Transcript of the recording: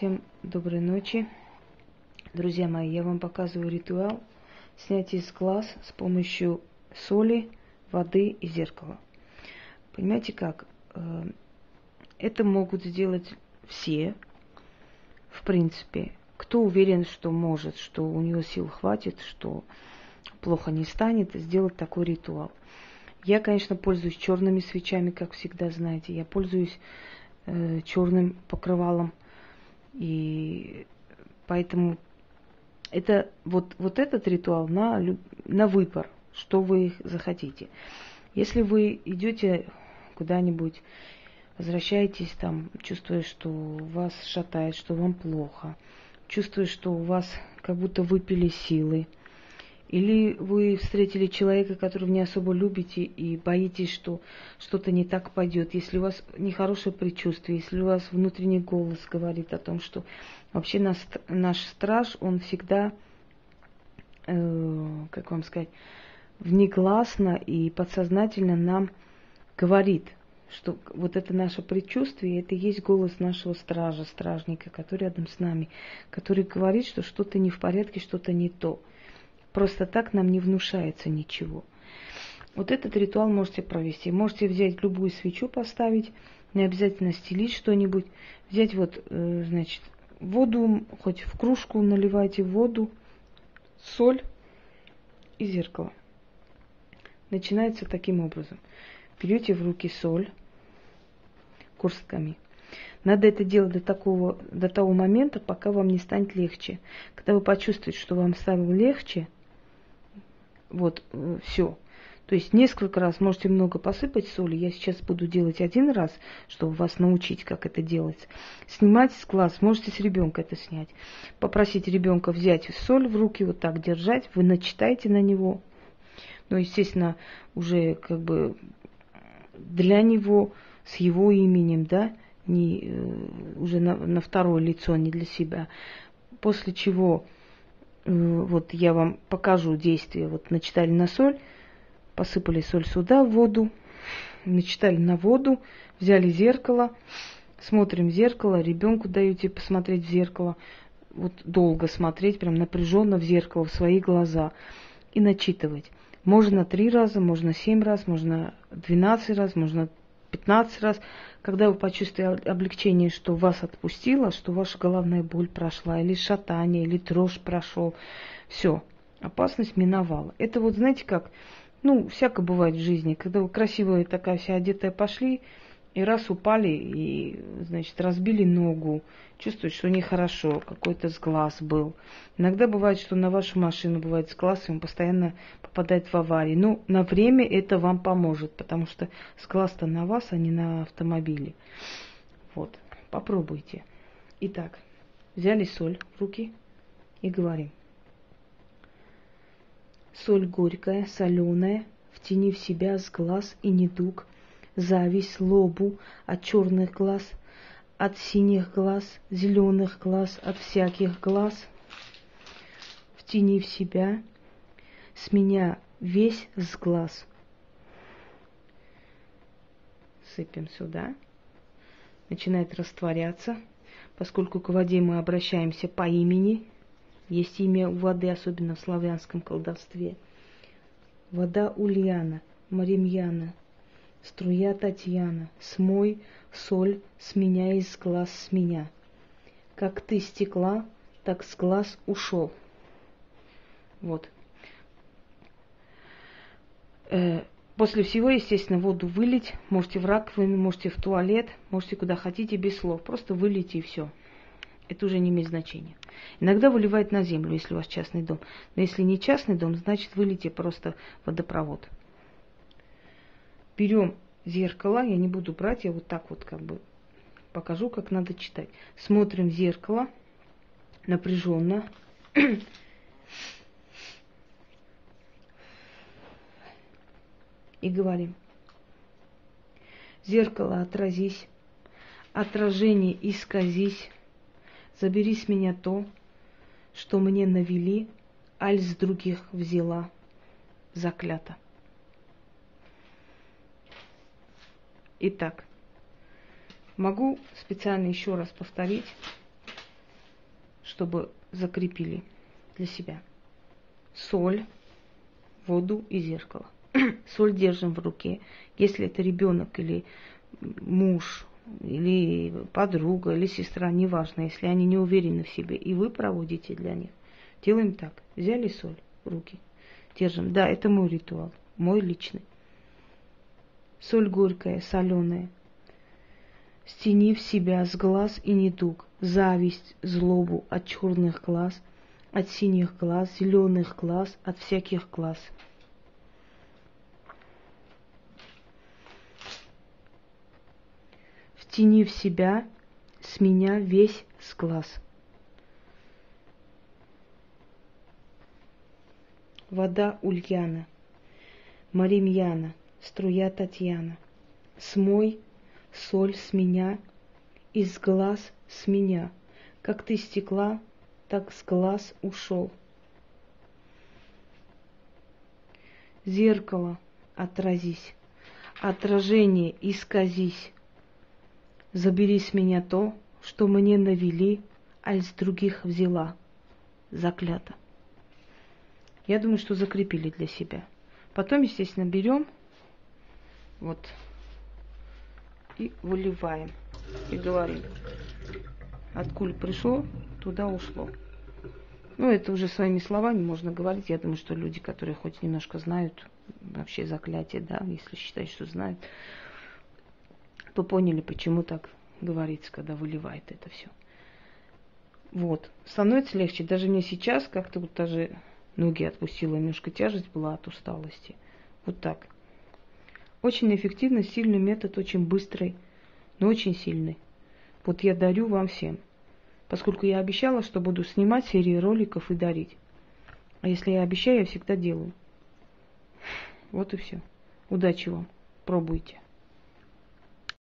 Всем доброй ночи. Друзья мои, я вам показываю ритуал снятия с глаз с помощью соли, воды и зеркала. Понимаете как? Э, это могут сделать все, в принципе. Кто уверен, что может, что у него сил хватит, что плохо не станет, сделать такой ритуал. Я, конечно, пользуюсь черными свечами, как всегда знаете. Я пользуюсь э, черным покрывалом. И поэтому это вот, вот этот ритуал на, на выбор, что вы захотите. Если вы идете куда-нибудь, возвращаетесь там, чувствуя, что вас шатает, что вам плохо, чувствуя, что у вас как будто выпили силы – или вы встретили человека, которого не особо любите и боитесь, что что-то не так пойдет. Если у вас нехорошее предчувствие, если у вас внутренний голос говорит о том, что вообще наш, наш страж, он всегда, э, как вам сказать, внегласно и подсознательно нам говорит, что вот это наше предчувствие, это и есть голос нашего стража, стражника, который рядом с нами, который говорит, что что-то не в порядке, что-то не то. Просто так нам не внушается ничего. Вот этот ритуал можете провести. Можете взять любую свечу, поставить, не обязательно стелить что-нибудь. Взять вот, э, значит, воду, хоть в кружку наливайте воду, соль и зеркало. Начинается таким образом. Берете в руки соль горстками. Надо это делать до, такого, до того момента, пока вам не станет легче. Когда вы почувствуете, что вам стало легче – вот, э, все. То есть несколько раз можете много посыпать соли. Я сейчас буду делать один раз, чтобы вас научить, как это делать. Снимать с глаз, можете с ребенка это снять. Попросить ребенка взять соль в руки, вот так держать. Вы начитаете на него. Ну, естественно, уже как бы для него, с его именем, да, не, э, уже на, на второе лицо, не для себя. После чего вот я вам покажу действие. Вот начитали на соль, посыпали соль сюда, в воду, начитали на воду, взяли зеркало, смотрим в зеркало, ребенку даете посмотреть в зеркало, вот долго смотреть, прям напряженно в зеркало, в свои глаза и начитывать. Можно три раза, можно семь раз, можно двенадцать раз, можно 15 раз, когда вы почувствовали облегчение, что вас отпустило, что ваша головная боль прошла, или шатание, или дрожь прошел, все, опасность миновала. Это вот, знаете как, ну, всякое бывает в жизни, когда вы красивая такая вся одетая пошли, и раз упали, и, значит, разбили ногу, чувствуете, что нехорошо, какой-то сглаз был. Иногда бывает, что на вашу машину бывает сглаз, и он постоянно попадает в аварии. Ну, на время это вам поможет, потому что сглаз-то на вас, а не на автомобиле. Вот, попробуйте. Итак, взяли соль в руки и говорим. Соль горькая, соленая, втяни в себя с глаз и недуг – зависть, лобу от черных глаз, от синих глаз, зеленых глаз, от всяких глаз. Втяни в себя, с меня весь с глаз. Сыпем сюда. Начинает растворяться, поскольку к воде мы обращаемся по имени. Есть имя у воды, особенно в славянском колдовстве. Вода Ульяна, Маримьяна, Струя Татьяна, смой соль с меня из глаз с меня. Как ты стекла, так с глаз ушел. Вот. Э, после всего, естественно, воду вылить. Можете в раковину, можете в туалет, можете куда хотите, без слов. Просто вылейте и все. Это уже не имеет значения. Иногда выливать на землю, если у вас частный дом. Но если не частный дом, значит вылейте просто водопровод берем зеркало, я не буду брать, я вот так вот как бы покажу, как надо читать. Смотрим в зеркало напряженно. И говорим. Зеркало, отразись. Отражение, исказись. Забери с меня то, что мне навели, аль с других взяла, заклято. Итак, могу специально еще раз повторить. чтобы закрепили для себя. Соль, воду и зеркало. Соль держим в руке. Если это ребенок или муж, или подруга, или сестра, неважно, если они не уверены в себе, и вы проводите для них. Делаем так. Взяли соль в руки, держим. Да, это мой ритуал, мой личный. Соль горькая, соленая. Стени в себя с глаз и недуг, зависть, злобу от черных глаз, от синих глаз, зеленых глаз, от всяких глаз – Втяни в себя с меня весь сглаз. Вода Ульяна, Маримьяна, струя Татьяна. Смой соль с меня, из глаз с меня. Как ты стекла, так с глаз ушел. Зеркало, отразись, отражение исказись, Забери с меня то, что мне навели, аль с других взяла. Заклято. Я думаю, что закрепили для себя. Потом, естественно, берем вот и выливаем. И говорим, откуда пришло, туда ушло. Ну, это уже своими словами можно говорить. Я думаю, что люди, которые хоть немножко знают вообще заклятие, да, если считать, что знают, то поняли, почему так говорится, когда выливает это все. Вот. Становится легче. Даже мне сейчас как-то вот даже ноги отпустила, немножко тяжесть была от усталости. Вот так. Очень эффективный, сильный метод, очень быстрый, но очень сильный. Вот я дарю вам всем. Поскольку я обещала, что буду снимать серии роликов и дарить. А если я обещаю, я всегда делаю. Вот и все. Удачи вам. Пробуйте.